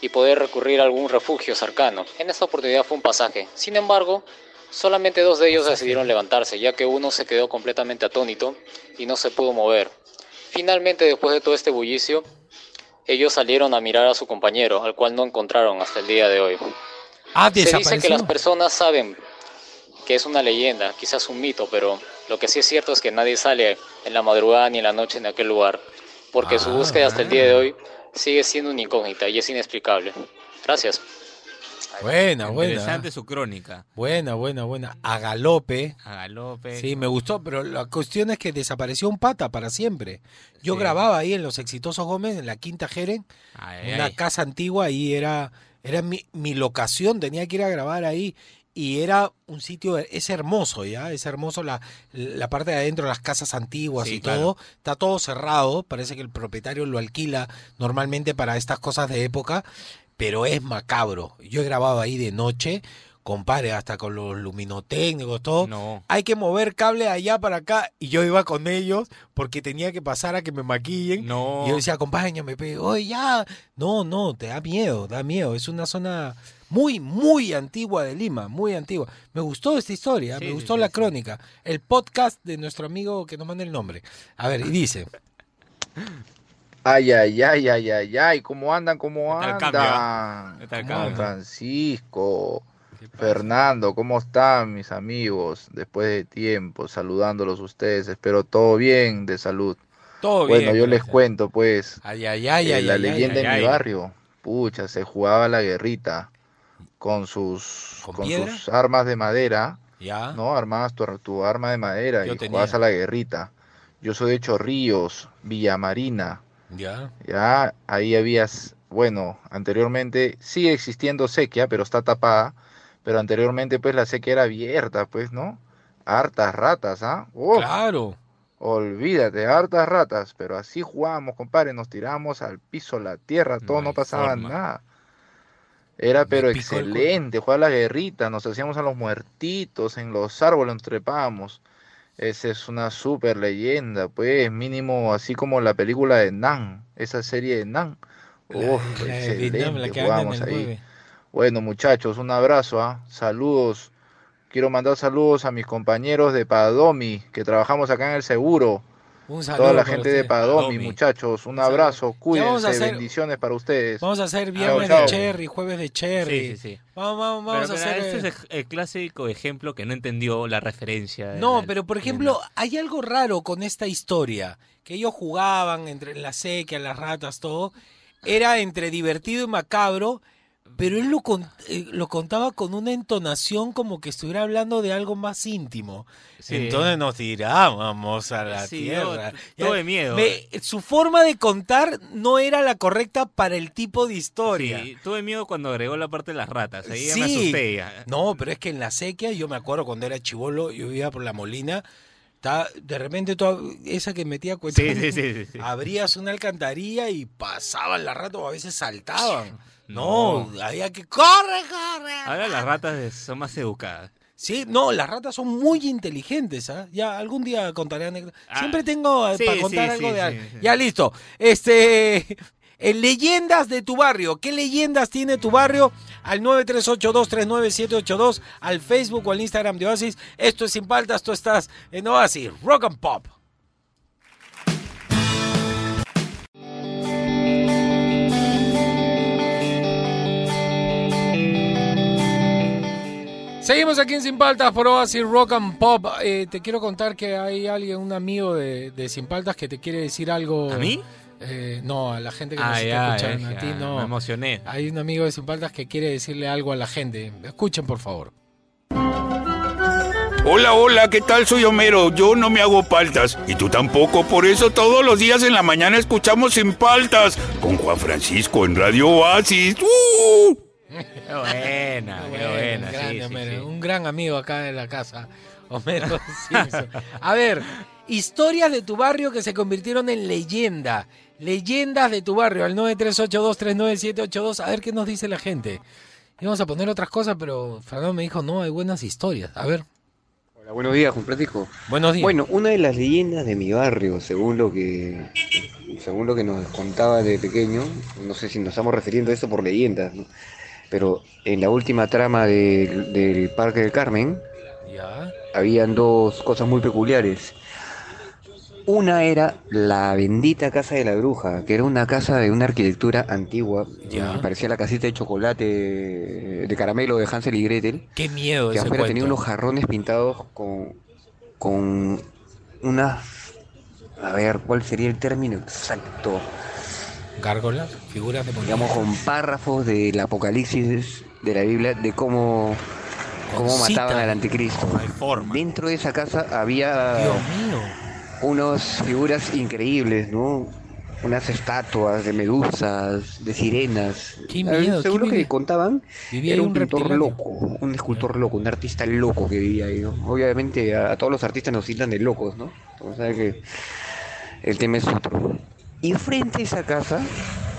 y poder recurrir a algún refugio cercano. En esta oportunidad fue un pasaje. Sin embargo, solamente dos de ellos decidieron levantarse, ya que uno se quedó completamente atónito y no se pudo mover. Finalmente, después de todo este bullicio, ellos salieron a mirar a su compañero, al cual no encontraron hasta el día de hoy. Ah, Se dice que las personas saben que es una leyenda, quizás un mito, pero lo que sí es cierto es que nadie sale en la madrugada ni en la noche en aquel lugar, porque su Ah, búsqueda hasta el día de hoy sigue siendo una incógnita y es inexplicable. Gracias. Buena, buena. Interesante su crónica. Buena, buena, buena. A galope. A galope. Sí, me gustó, pero la cuestión es que desapareció un pata para siempre. Yo Sí. grababa ahí en Los Exitosos Gómez, en la Quinta Jeren, Ay, una ay. casa antigua, y era, era mi, mi locación, tenía que ir a grabar ahí. Y era un sitio, es hermoso, ¿ya? Es hermoso la, la parte de adentro, las casas antiguas Sí, y claro. todo. Está todo cerrado, parece que el propietario lo alquila normalmente para estas cosas de época, pero es macabro. Yo he grabado ahí de noche, compadre, hasta con los luminotécnicos, todo. No. Hay que mover cable de allá para acá y yo iba con ellos porque tenía que pasar a que me maquillen. No. Y yo decía, acompáñame, oye, ya. No, no, te da miedo, da miedo. Es una zona muy, muy antigua de Lima, muy antigua. Me gustó esta historia, Sí, me gustó sí, la sí. crónica. El podcast de nuestro amigo que nos manda el nombre. A ver, y dice, Ay, ay, ay, ay, ay, ay, ¿cómo andan? ¿Cómo andan? ¿Cómo. Francisco, Fernando, ¿cómo están mis amigos? Después de tiempo, saludándolos ustedes, espero todo bien de salud. todo bueno, bien. yo les cuento pues, Ay, ay, ay, eh, ay, la ay, leyenda en mi barrio, pucha, se jugaba la guerrita con sus, ¿Con sus armas de madera. Ya. No, armabas tu, tu arma de madera Yo y tenía. jugabas a la guerrita. Yo soy de Chorrillos, Villamarina. Ya. Ya, ahí habías, bueno, anteriormente sigue existiendo sequía, pero está tapada. Pero anteriormente, pues la sequía era abierta, pues, ¿no? Hartas ratas, ¿ah? Claro. Olvídate, hartas ratas. Pero así jugábamos, compadre. Nos tirábamos al piso, la tierra, todo, No pasaba forma. nada. Era pero excelente, jugar la guerrita, nos hacíamos a los muertitos, en los árboles nos trepábamos. Esa es una super leyenda, pues, mínimo así como la película de Nan, esa serie de Nan. Uf, la excelente, el ahí. Bueno, muchachos, un abrazo, ¿ah? Saludos. Quiero mandar saludos a mis compañeros de Padomi, que trabajamos acá en el seguro. Un saludo Toda la gente de usted. Padomi, Padomi. muchachos, un abrazo, cuídense, hacer- bendiciones para ustedes. Vamos a hacer viernes chao. de cherry, jueves de cherry. Sí, sí, sí. Vamos, vamos, vamos Pero, a pero hacer. este eh, es el, el clásico ejemplo que no entendió la referencia. de No, la- pero por de ejemplo, hay algo raro con esta historia, que ellos jugaban entre la sequía, las ratas, todo, era entre divertido y macabro, pero él lo, con- eh, lo contaba con una entonación como que estuviera hablando de algo más íntimo. Sí. Entonces nos tirábamos a la Sí, tierra. Ya- todo de miedo. su forma de contar no era la correcta para el tipo de historia. Sí, tuve miedo cuando agregó la parte de las ratas. Ahí ya me Sí. asusté. ya. No, pero es que en la sequía, yo me acuerdo cuando era chivolo, yo vivía por la Molina, de repente toda, esa que metía cuenta, Sí, sí, sí, abrías una alcantarilla y pasaban las ratas o a veces saltaban. No, había que corre, corre. Ahora las ratas son más educadas. Sí, no, las ratas son muy inteligentes, ¿ah? Ya algún día contaré anécdotas. Ah, Siempre tengo eh, sí, para contar sí, algo de algo. Ya listo. Este leyendas de tu barrio. ¿Qué leyendas tiene tu barrio? Al 938239782, al Facebook o al Instagram de Oasis. Esto es Sin Paltas, tú estás en Oasis, Rock and Pop. Seguimos aquí en Sin Paltas por Oasis Rock and Pop. Eh, te quiero contar que hay alguien, un amigo de, de Sin Paltas que te quiere decir algo. ¿A mí? Eh, no, a la gente que Ah, nos ya, está escuchando. ya, a ti no. me emocioné. Hay un amigo de Sin Paltas que quiere decirle algo a la gente. Escuchen, por favor. Hola, hola, ¿qué tal? Soy Homero. Yo no me hago paltas. Y tú tampoco. Por eso todos los días en la mañana escuchamos Sin Paltas. Con Juan Francisco en Radio Oasis. ¡Uh! Qué buena, qué buena. un, grande, sí, sí, Homero, sí. un gran amigo acá de la casa, Homero Simpson. A ver, historias de tu barrio que se convirtieron en leyenda. Leyendas de tu barrio, al 938239782. A ver qué nos dice la gente. Íbamos a poner otras cosas, pero Fernando me dijo, no, hay buenas historias. A ver. Hola, buenos días, Juan Francisco. Buenos días. Bueno, una de las leyendas de mi barrio, según lo que según lo que nos contaba de pequeño, no sé si nos estamos refiriendo a eso por leyendas, ¿no? Pero en la última trama del- del Parque del Carmen Ya. habían dos cosas muy peculiares. Una era la bendita casa de la bruja, que era una casa de una arquitectura antigua, Ya. que parecía la casita de chocolate de caramelo de Hansel y Gretel. Qué miedo que ese afuera cuento. tenía unos jarrones pintados con, con unas... A ver, ¿cuál sería el término exacto? Gárgolas, figuras de Digamos, con párrafos del Apocalipsis de la Biblia de cómo, cómo mataban al anticristo. Dentro de esa casa había Dios mío. unas figuras increíbles, ¿no? Unas estatuas de medusas, de sirenas. Qué miedo, ¿quién que contaban, Vivía era un, un pintor loco, un escultor loco, un artista loco que vivía ahí. ¿no? Obviamente a, a todos los artistas nos tildan de locos, ¿no? O sea que el tema es otro. Y frente a esa casa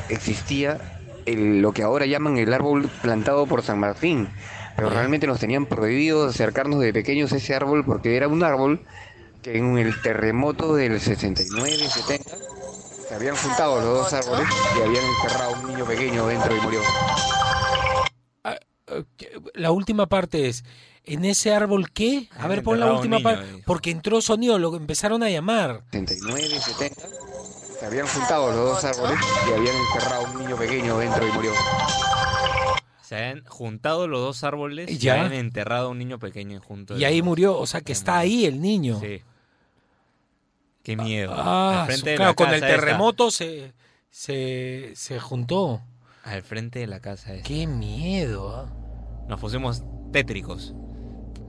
existía el- lo que ahora llaman el árbol plantado por San Martín. Pero realmente nos tenían prohibido acercarnos de pequeños a ese árbol porque era un árbol que en el terremoto del 69 y 70 se habían juntado los dos árboles y habían enterrado a un niño pequeño dentro y murió. La última parte es, ¿en ese árbol qué? A ver, pon la última parte. Porque entró sonido, lo empezaron a llamar. 69 y 70 se habían juntado los dos árboles y habían enterrado a un niño pequeño dentro y murió. Se habían juntado los dos árboles y Ya. habían enterrado a un niño pequeño junto. Y ahí murió, o sea que está ahí el niño. Sí. Qué miedo. Ah, Al frente de claro, la con el terremoto se, se, se juntó. Al frente de la casa esta. Qué miedo, ¿ah? Nos pusimos tétricos.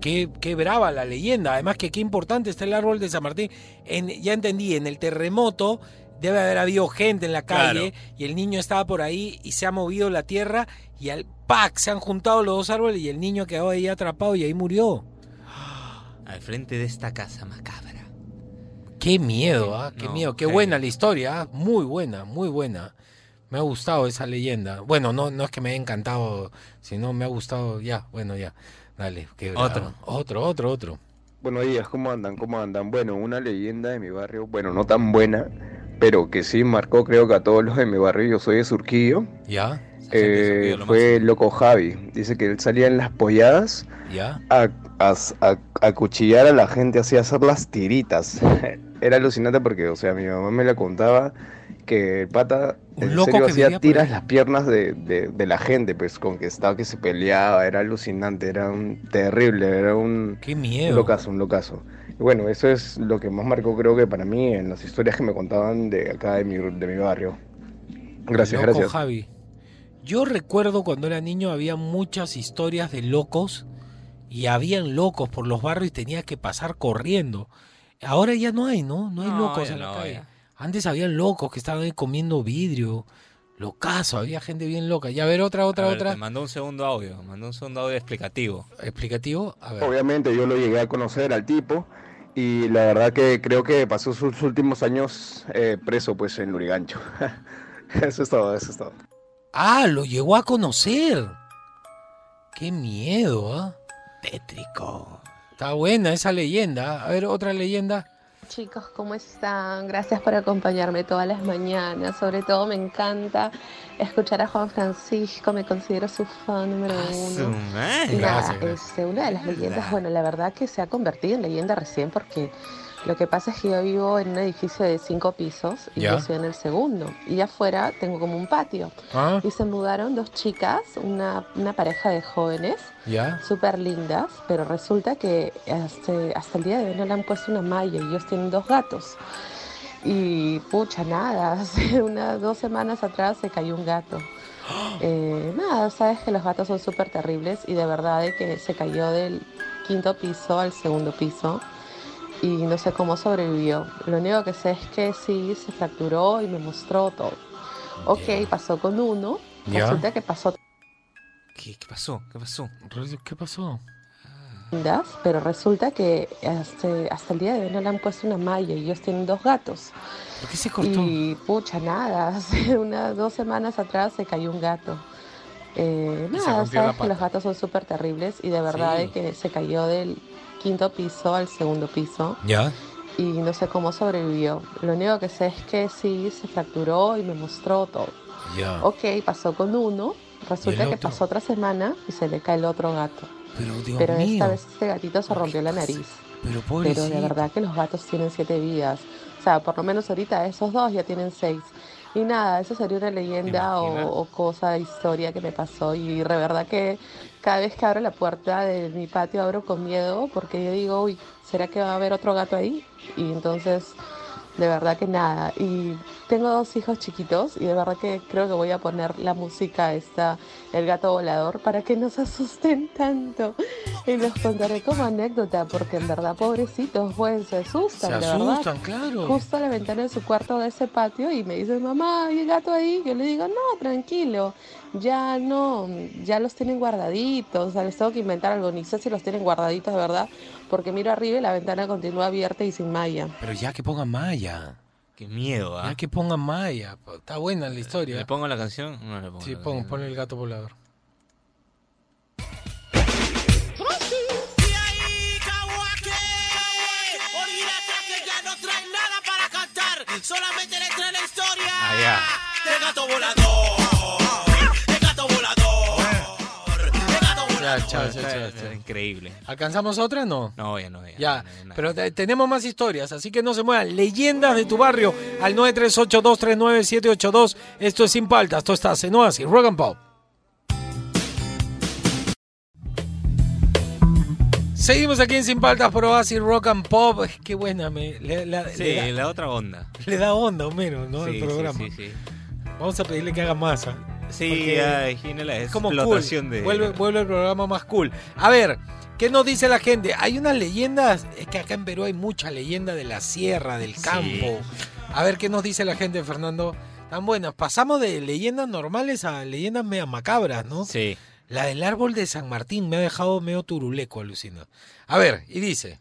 Qué, qué brava la leyenda. Además que qué importante está el árbol de San Martín. En, ya entendí, en el terremoto debe haber habido gente en la calle y el niño estaba por ahí y se ha movido la tierra y al ¡pac! se han juntado los dos árboles y el niño quedó ahí atrapado y ahí murió. Al frente de esta casa macabra. Qué miedo, ¿ah? Qué No, miedo. Qué buena la historia, ¿ah? Muy buena, muy buena. Me ha gustado esa leyenda. Bueno, no, no es que me haya encantado, sino me ha gustado. Ya, bueno, ya. Dale. qué. Otro. Otro, otro, otro. Buenos días, ¿cómo andan? ¿Cómo andan? Bueno, una leyenda de mi barrio, bueno, no tan buena, pero que sí marcó creo que a todos los de mi barrio, yo soy de Surquillo, ¿Ya? eh, fue loco Javi. Dice que él salía en las polladas ¿Ya? a, a, a- a cuchillar a la gente, así a hacer las tiritas. Era alucinante porque, o sea, mi mamá me la contaba que el pata Un en loco serio que hacía tiras las piernas de, de- de la gente, pues con que estaba que se peleaba, era alucinante, era un terrible, era un, Qué un miedo. locazo, un locazo. Bueno, eso es lo que más marcó creo que para mí en las historias que me contaban de acá de mi, de mi barrio. Gracias, Loco gracias. Javi. Yo recuerdo cuando era niño había muchas historias de locos y habían locos por los barrios y tenía que pasar corriendo. Ahora ya no hay, ¿no? No hay No, locos en la no, calle. ya. Antes habían locos que estaban ahí comiendo vidrio. Locazo, había gente bien loca. Y a ver, otra, otra, A ver, otra. Te mandó un segundo audio. Mandó un segundo audio explicativo. ¿Explicativo? A ver. Obviamente yo lo llegué a conocer al tipo y la verdad que creo que pasó sus últimos años eh, preso pues en Lurigancho. eso es todo, eso es todo. Ah, lo llegó a conocer. Qué miedo, ¿ah? Tétrico. Está buena esa leyenda. A ver, otra leyenda. Chicos, ¿cómo están? Gracias por acompañarme todas las mañanas. Sobre todo me encanta escuchar a Juan Francisco, me considero su fan número uno. madre. Y nada, Gracias, gracias. este, una de las leyendas, bueno, la verdad que se ha convertido en leyenda recién porque lo que pasa es que yo vivo en un edificio de cinco pisos y Ya. yo estoy en el segundo. Y afuera tengo como un patio. Ah. Y se mudaron dos chicas, una, una pareja de jóvenes súper lindas, pero resulta que hasta, hasta el día de hoy no le han puesto una malla y ellos tienen dos gatos. Y pucha, nada, hace unas dos semanas atrás se cayó un gato. Eh, nada, sabes que los gatos son súper terribles y de verdad de que se cayó del quinto piso al segundo piso y no sé cómo sobrevivió. Lo único que sé es que sí se fracturó y me mostró todo. Ok, pasó con uno, Ya. resulta que pasó ¿Qué, qué pasó? ¿Qué pasó? ¿Qué pasó? pero resulta que hasta, hasta el día de hoy no le han puesto una malla y ellos tienen dos gatos. ¿Por qué se cortó? Y pucha, nada, hace unas dos semanas atrás se cayó un gato. Eh, nada, sabes que los gatos son súper terribles y de verdad Sí. de que se cayó del quinto piso al segundo piso ¿Ya? y no sé cómo sobrevivió. Lo único que sé es que sí se fracturó y me mostró todo. Ya. Ok, pasó con uno, resulta que pasó otra semana y se le cae el otro gato. Pero Dios Pero mío. esta vez este gatito se rompió la nariz. Pero Pero de verdad que los gatos tienen siete vidas. sea, por lo menos ahorita esos dos ya tienen seis. Y nada, eso sería una leyenda o, o cosa, historia que me pasó. Y de verdad que cada vez que abro la puerta de mi patio abro con miedo porque yo digo, uy, ¿será que va a haber otro gato ahí? Y entonces, de verdad que nada. Y tengo dos hijos chiquitos y de verdad que creo que voy a poner la música esta, El gato volador, para que no se asusten tanto. Y los contaré como anécdota porque en verdad, pobrecitos, pues se asustan, Se de verdad. asustan, claro. Justo a la ventana de su cuarto de ese patio y me dicen, mamá, ¿hay el gato ahí? Yo le digo, no, tranquilo, ya no, ya los tienen guardaditos, o sea, les tengo que inventar algo, ni sé si los tienen guardaditos de verdad, porque miro arriba y la ventana continúa abierta y sin malla. Pero ya que pongan Maya. Qué miedo, ¿ah? Ya que pongan Maya. Está buena la historia. ¿Le pongo la canción? No le pongo. Sí, la pon, canción. pon el gato volador. Olvídate que ya no trae nada para cantar, solamente le trae la historia. Ah, ya. De gato volador, Ya, chao, chao, chao. Increíble. ¿Alcanzamos otra? No. No, ya no, ya. Ya, pero te- tenemos más historias, así que no se muevan. Leyendas de tu barrio al 938-239-782. Esto es Sin Paltas, esto está en Oasis, Rock and Pop. Seguimos aquí en Sin Paltas por Oasis, Rock and Pop. Qué buena, me, le, la- Sí, le da, la otra onda. le da onda, Homero, ¿no? Sí, el programa. sí, sí. Vamos a pedirle que haga más. ¿ah? Sí, ay, tiene la es como cool. explotación de... Vuelve, vuelve el programa más cool. A ver, ¿qué nos dice la gente? Hay unas leyendas, es que acá en Perú hay mucha leyenda de la sierra, del campo. A ver, ¿qué nos dice la gente, Fernando? Tan buenas. Pasamos de leyendas normales a leyendas media macabras, ¿no? Sí. La del árbol de San Martín me ha dejado medio turuleco, alucina. A ver, y dice.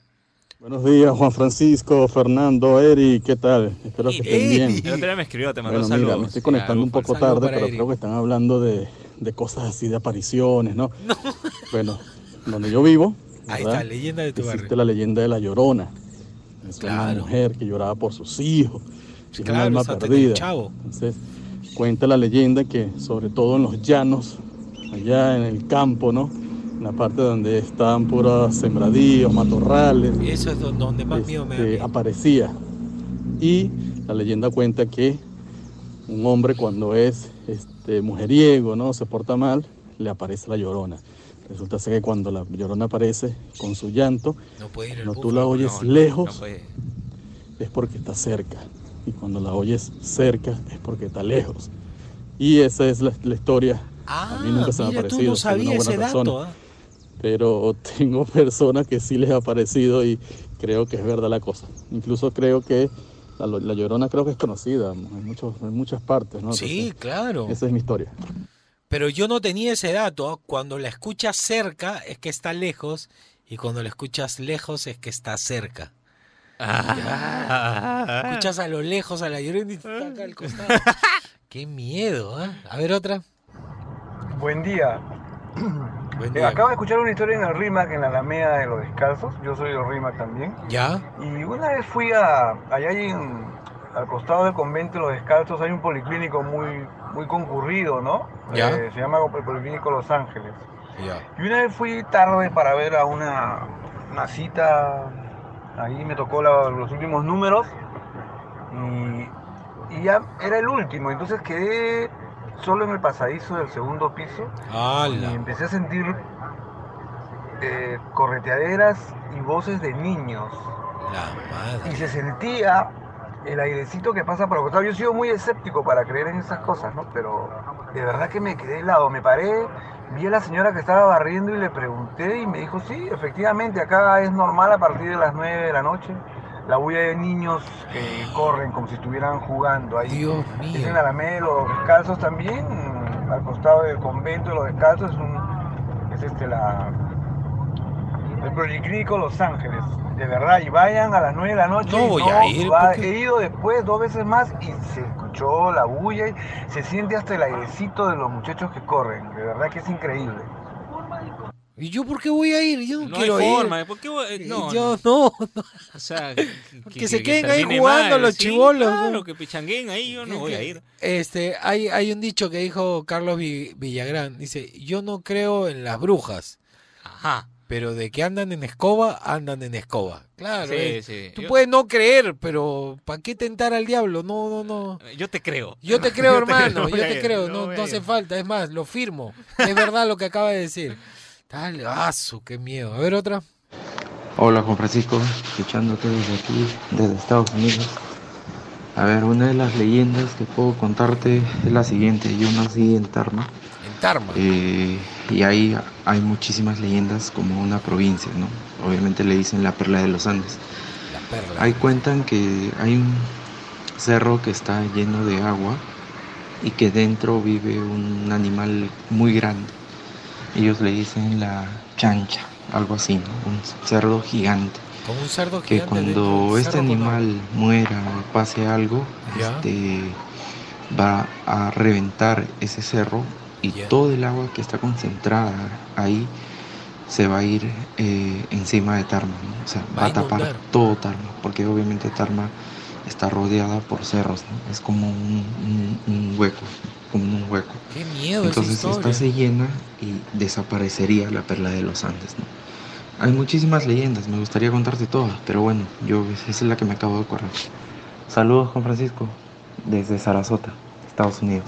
Buenos días, Juan Francisco, Fernando, Eri, ¿qué tal? Espero que estén bien. El otro día me escribió, te mandó Bueno, saludos. mira, me estoy conectando un poco tarde, pero Eri. creo que están hablando de, de cosas así, de apariciones, ¿no? Bueno, donde yo vivo, Ahí está, leyenda de tu existe barrio. la leyenda de la Llorona. Es una Claro. mujer que lloraba por sus hijos, es un Claro, alma esa tenía perdida. el chavo. Entonces, cuenta la leyenda que sobre todo en los llanos, allá en el campo, ¿no? La parte donde estaban puros sembradíos, matorrales, Eso es do- donde más miedo me da. este, aparecía. Y la leyenda cuenta que un hombre cuando es este, mujeriego, ¿no? Se porta mal, le aparece la llorona. Resulta ser que cuando la llorona aparece con su llanto, No puede ir el cuando tú la oyes no, lejos, no es porque está cerca. Y cuando la oyes cerca, es porque está lejos. Y esa es la, la historia. a mí nunca se me ha Ah, tú parecido. no ese persona dato, ¿ah? Pero tengo personas que sí les ha parecido y creo que es verdad la cosa. Incluso creo que la, la Llorona creo que es conocida en, muchos, en muchas partes, ¿no? Sí, Entonces, claro. Esa es mi historia. Pero yo no tenía ese dato. ¿ah? Cuando la escuchas cerca es que está lejos y cuando la escuchas lejos es que está cerca. Ya. Escuchas a lo lejos a la llorona y está acá al costado. Qué miedo, ¿ah? A ver otra. Buen día. Buen Eh, acabo de escuchar una historia en el RIMAC, en la Alameda de los Descalzos. Yo soy del RIMAC también. ¿Ya? Y una vez fui a. Allá hay en- al costado del convento de los Descalzos hay un policlínico muy, muy concurrido, ¿no? Ya. Eh, se llama el Policlínico Los Ángeles. Ya. Y una vez fui tarde para ver a una, una cita. Ahí me tocó la- los últimos números. Y, y ya era el último. Entonces quedé solo en el pasadizo del segundo piso. Y empecé a sentir eh, correteaderas y voces de niños. La madre. Y se sentía el airecito que pasa por el costado. Yo he sido muy escéptico para creer en esas cosas, ¿no? Pero de verdad que me quedé helado. Me paré, vi a la señora que estaba barriendo y le pregunté y me dijo, sí, efectivamente, acá es normal a partir de las 9 de la noche. La bulla de niños que corren como si estuvieran jugando ahí. Dios Es mío. en Alameda, los descalzos también, al costado del convento de los descalzos, es, un, es este la el Policlínico Los Ángeles. De verdad, y vayan a las 9 de la noche. No voy a ir, va- porque- He ido después dos veces más y se escuchó la bulla y se siente hasta el airecito de los muchachos que corren. De verdad que es increíble. ¿Y yo por qué voy a ir? Yo no, No quiero hay ir. forma, ¿por qué voy- eh, no, yo no, no. O sea, Que se queden ahí jugando los ¿no? Claro, que pichanguen ahí, yo no voy a ir. Este, hay, hay un dicho que dijo Carlos Vi- Villagrán. Dice, yo no creo en las brujas. Ajá. pero de que andan en escoba, andan en escoba. Claro. Sí, eh. sí. Tú Yo- puedes no creer, pero ¿para qué tentar al diablo? No, no, no. Yo te creo. Yo te creo, Yo te hermano, creo, yo te ir, creo, no no, ir. hace falta, es más, lo firmo. Es verdad lo que acaba de decir. Dale, asu, qué miedo. A ver otra. Hola Juan Francisco, escuchándote desde aquí, desde Estados Unidos. A ver, una de las leyendas que puedo contarte es la siguiente. Yo nací en Tarma. En Tarma. eh, y ahí hay muchísimas leyendas como una provincia, ¿no? Obviamente le dicen la perla de los Andes. La perla. Ahí cuentan que hay un cerro que está lleno de agua y que dentro vive un animal muy grande. Ellos le dicen la chancha, algo así, ¿no? Un cerdo gigante. Como un cerdo Que gigante cuando este con animal muera o pase algo, este, va a reventar ese cerro y todo el agua que está concentrada ahí se va a ir eh, encima de Tarma, ¿no? o sea, Va va, a tapar todo Tarma, porque obviamente Tarma está rodeada por cerros, ¿no? es como un, un- un hueco, como un hueco. Qué miedo Entonces esta se llena y desaparecería la perla de los Andes, ¿no? Hay muchísimas leyendas, me gustaría contarte todas, pero bueno, yo esa es la que me acabo de acordar. Saludos Juan Francisco, desde Sarasota, Estados Unidos.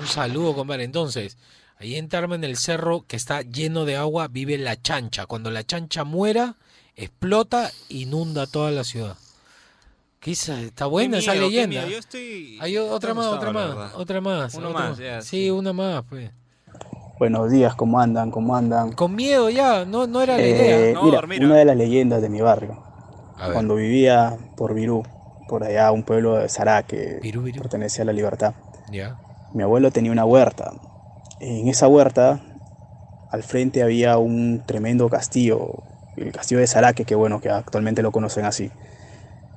Un saludo, compadre. Entonces, ahí en Tarma, en el cerro que está lleno de agua, vive la chancha. Cuando la chancha muera, explota, inunda toda la ciudad. ¿Qué esa- Está buena esa miedo, leyenda. Yo estoy- Hay otra más, otra más, otra más. Uno otra más, ya, sí, una más, pues. Buenos días, ¿cómo andan? ¿Cómo andan? Con miedo ya, no, no era la Eh, idea. mira, una de las leyendas de mi barrio. Cuando vivía por Virú, por allá, un pueblo de Sará que pertenece a la libertad. Ya. Mi abuelo tenía una huerta. En esa huerta, al frente había un tremendo castillo, el castillo de Saraque, que bueno, que actualmente lo conocen así.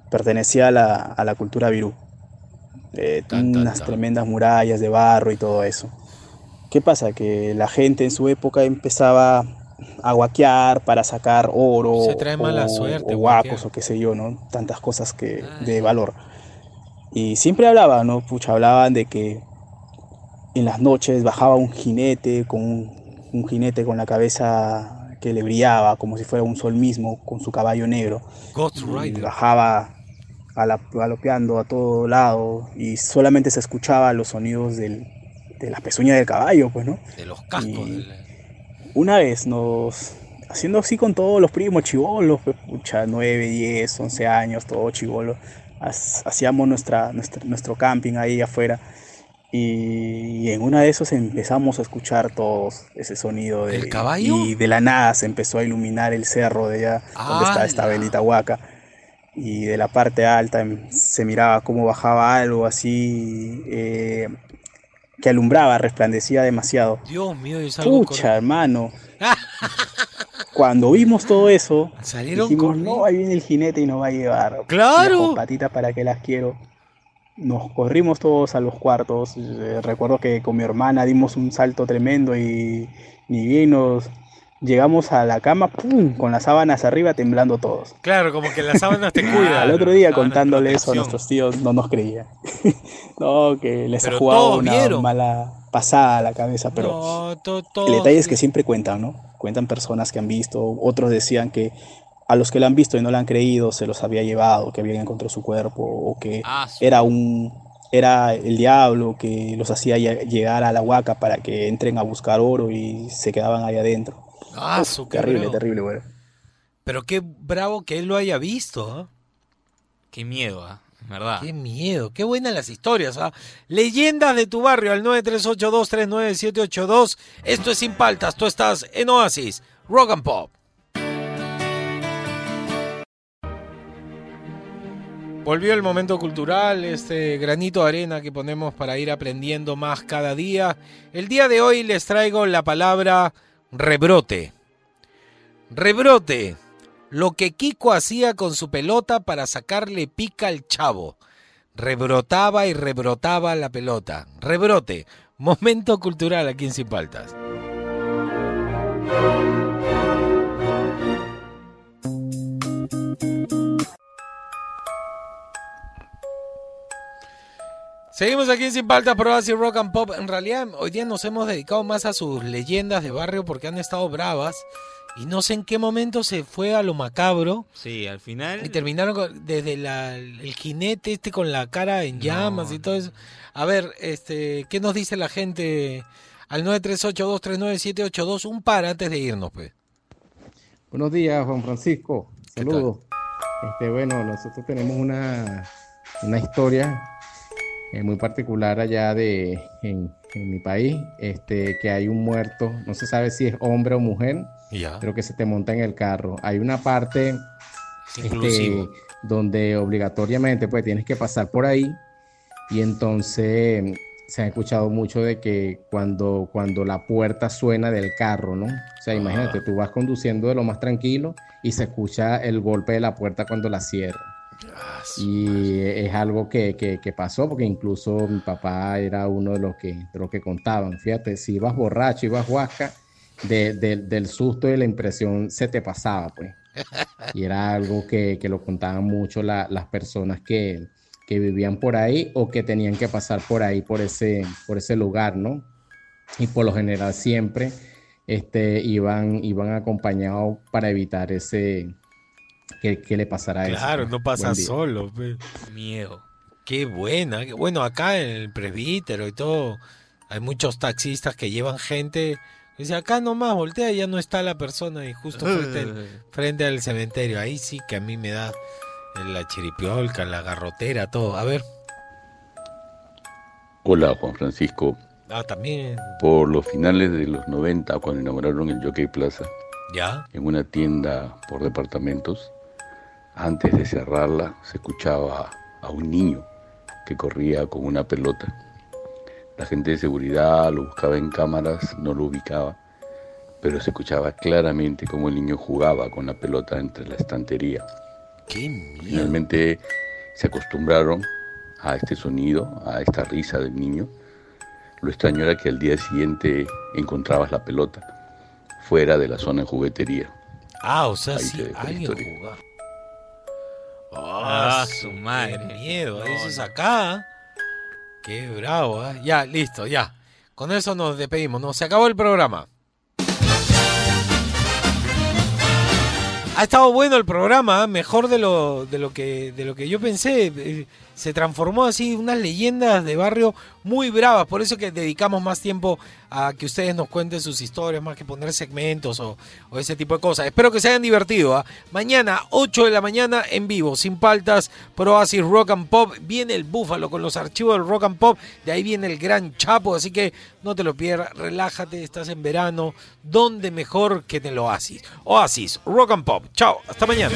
Pertenecía a la, a la cultura virú. Eh, unas tremendas murallas de barro y todo eso. ¿Qué pasa? Que la gente en su época empezaba a guaquear para sacar oro Se trae mala o, suerte, o guacos o qué sé yo, ¿no? Tantas cosas que de valor. Y siempre hablaban, ¿no? Pucha, hablaban de que en las noches bajaba un jinete con un, un jinete con la cabeza que le brillaba como si fuera un sol mismo con su caballo negro. Y bajaba galopeando a todo lado y solamente se escuchaba los sonidos del- de las pezuñas del caballo, pues, ¿no? De los cascos. Y del- una vez nos, haciendo así con todos los primos chivolos, pues, pucha, 9, 10, 11 años, todos chivolos, hacíamos nuestra, nuestra- nuestro camping ahí afuera. Y en una de esos empezamos a escuchar todos ese sonido de, ¿El caballo? y de la nada se empezó a iluminar el cerro de allá donde está esta bendita huaca y de la parte alta em- se miraba cómo bajaba algo así eh, que alumbraba, resplandecía demasiado. Dios mío, es algo Pucha, hermano. Cuando vimos todo eso, Salieron dijimos, no, ahí viene el jinete y nos va a llevar. ¡Claro! Patitas para que las quiero. Nos corrimos todos a los cuartos. eh, recuerdo que con mi hermana dimos un salto tremendo y ni bien nos llegamos a la cama, ¡pum! con las sábanas arriba temblando todos. Claro, como que las sábanas te cuidan. Al otro día contándole eso a nuestros tíos no nos creían. no, que les Pero ha jugado una vieron. mala pasada a la cabeza, pero No, to- el detalle es que siempre cuentan, ¿no? Cuentan personas que han visto, otros decían que a los que lo han visto y no lo han creído se los había llevado, que habían encontrado su cuerpo o que Ah, era un era el diablo que los hacía lle- llegar a la huaca para que entren a buscar oro y se quedaban ahí adentro. Ah, Uf, su, terrible, bravo. terrible, güey. Pero qué bravo que él lo haya visto, ¿ah? Qué miedo, ¿ah? ¿verdad? Qué miedo, qué buenas las historias, ¿ah? Leyendas de tu barrio al 938239782. Esto es Sin Paltas, tú estás en Oasis, Rock and Pop. Volvió el momento cultural, este granito de arena que ponemos para ir aprendiendo más cada día. El día de hoy les traigo la palabra rebrote. Rebrote. Lo que Kiko hacía con su pelota para sacarle pica al chavo. Rebrotaba y rebrotaba la pelota. Rebrote. Momento cultural aquí en Sin Paltas. Seguimos aquí en Sin Paltas, por Oasis Rock and Pop. En realidad, hoy día nos hemos dedicado más a sus leyendas de barrio porque han estado bravas y no sé en qué momento se fue a lo macabro. Sí, al final. Y terminaron con- desde la- el jinete este con la cara en llamas y todo eso. A ver, este, ¿qué nos dice la gente al 938239782? Un par antes de irnos, pues. Buenos días, Juan Francisco. Saludos. Este, bueno, nosotros tenemos una, una historia eh, muy particular allá de en, en mi país, este, que hay un muerto, no se sabe si es hombre o mujer, Ya. pero que se te monta en el carro. Hay una parte este, donde obligatoriamente pues tienes que pasar por ahí y entonces se ha escuchado mucho de que cuando, cuando la puerta suena del carro, ¿no? O sea, imagínate, tú vas conduciendo de lo más tranquilo y se escucha el golpe de la puerta cuando la cierra. Y es algo que, que- que pasó porque incluso mi papá era uno de los que, de los que contaban. Fíjate, si ibas borracho, ibas huasca, de- de- del susto y de la impresión se te pasaba, pues. Y era algo que, que lo contaban mucho la- las personas que, que vivían por ahí o que tenían que pasar por ahí, por ese, por ese lugar, ¿no? Y por lo general siempre este, iban, iban acompañados para evitar ese que, que le pasara eso. Claro, pues. no pasa solo. Miedo. Qué buena. qué- Bueno, acá en el presbítero y todo, hay muchos taxistas que llevan gente. Dice, acá nomás, voltea y ya no está la persona y justo frente, al- frente al cementerio. Ahí sí que a mí me da la chiripiolca, la garrotera, todo. A ver. Hola Juan Francisco. Ah, también. Por los finales de los 90, cuando inauguraron el Jockey Plaza, ¿Ya? en una tienda por departamentos, antes de cerrarla se escuchaba a un niño que corría con una pelota. La gente de seguridad lo buscaba en cámaras, no lo ubicaba, pero se escuchaba claramente cómo el niño jugaba con la pelota entre la estantería. ¡Qué miedo! Finalmente se acostumbraron a este sonido, a esta risa del niño. Lo extraño era que al día siguiente encontrabas la pelota fuera de la zona de juguetería. Ah, o sea, Ahí sí, alguien historia. Jugaba. Ah, su madre. Qué miedo, No, eso es acá. Qué bravo, ¿ah? Ya, listo, ya. Con eso nos despedimos, ¿no? Se acabó el programa. Ha estado bueno el programa, ¿ah? mejor de lo, de lo que de lo que yo pensé. Se transformó así unas leyendas de barrio muy bravas. Por eso que dedicamos más tiempo a que ustedes nos cuenten sus historias, más que poner segmentos o, ese tipo de cosas. Espero que se hayan divertido. ¿ah? Mañana, 8 de la mañana, en vivo, sin paltas, Pro Oasis Rock and Pop. Viene el Búfalo con los archivos del Rock and Pop. De ahí viene el Gran Chapo. Así que no te lo pierdas. Relájate, estás en verano. ¿Dónde mejor que en el Oasis? Oasis, Rock and Pop. Chao, hasta mañana.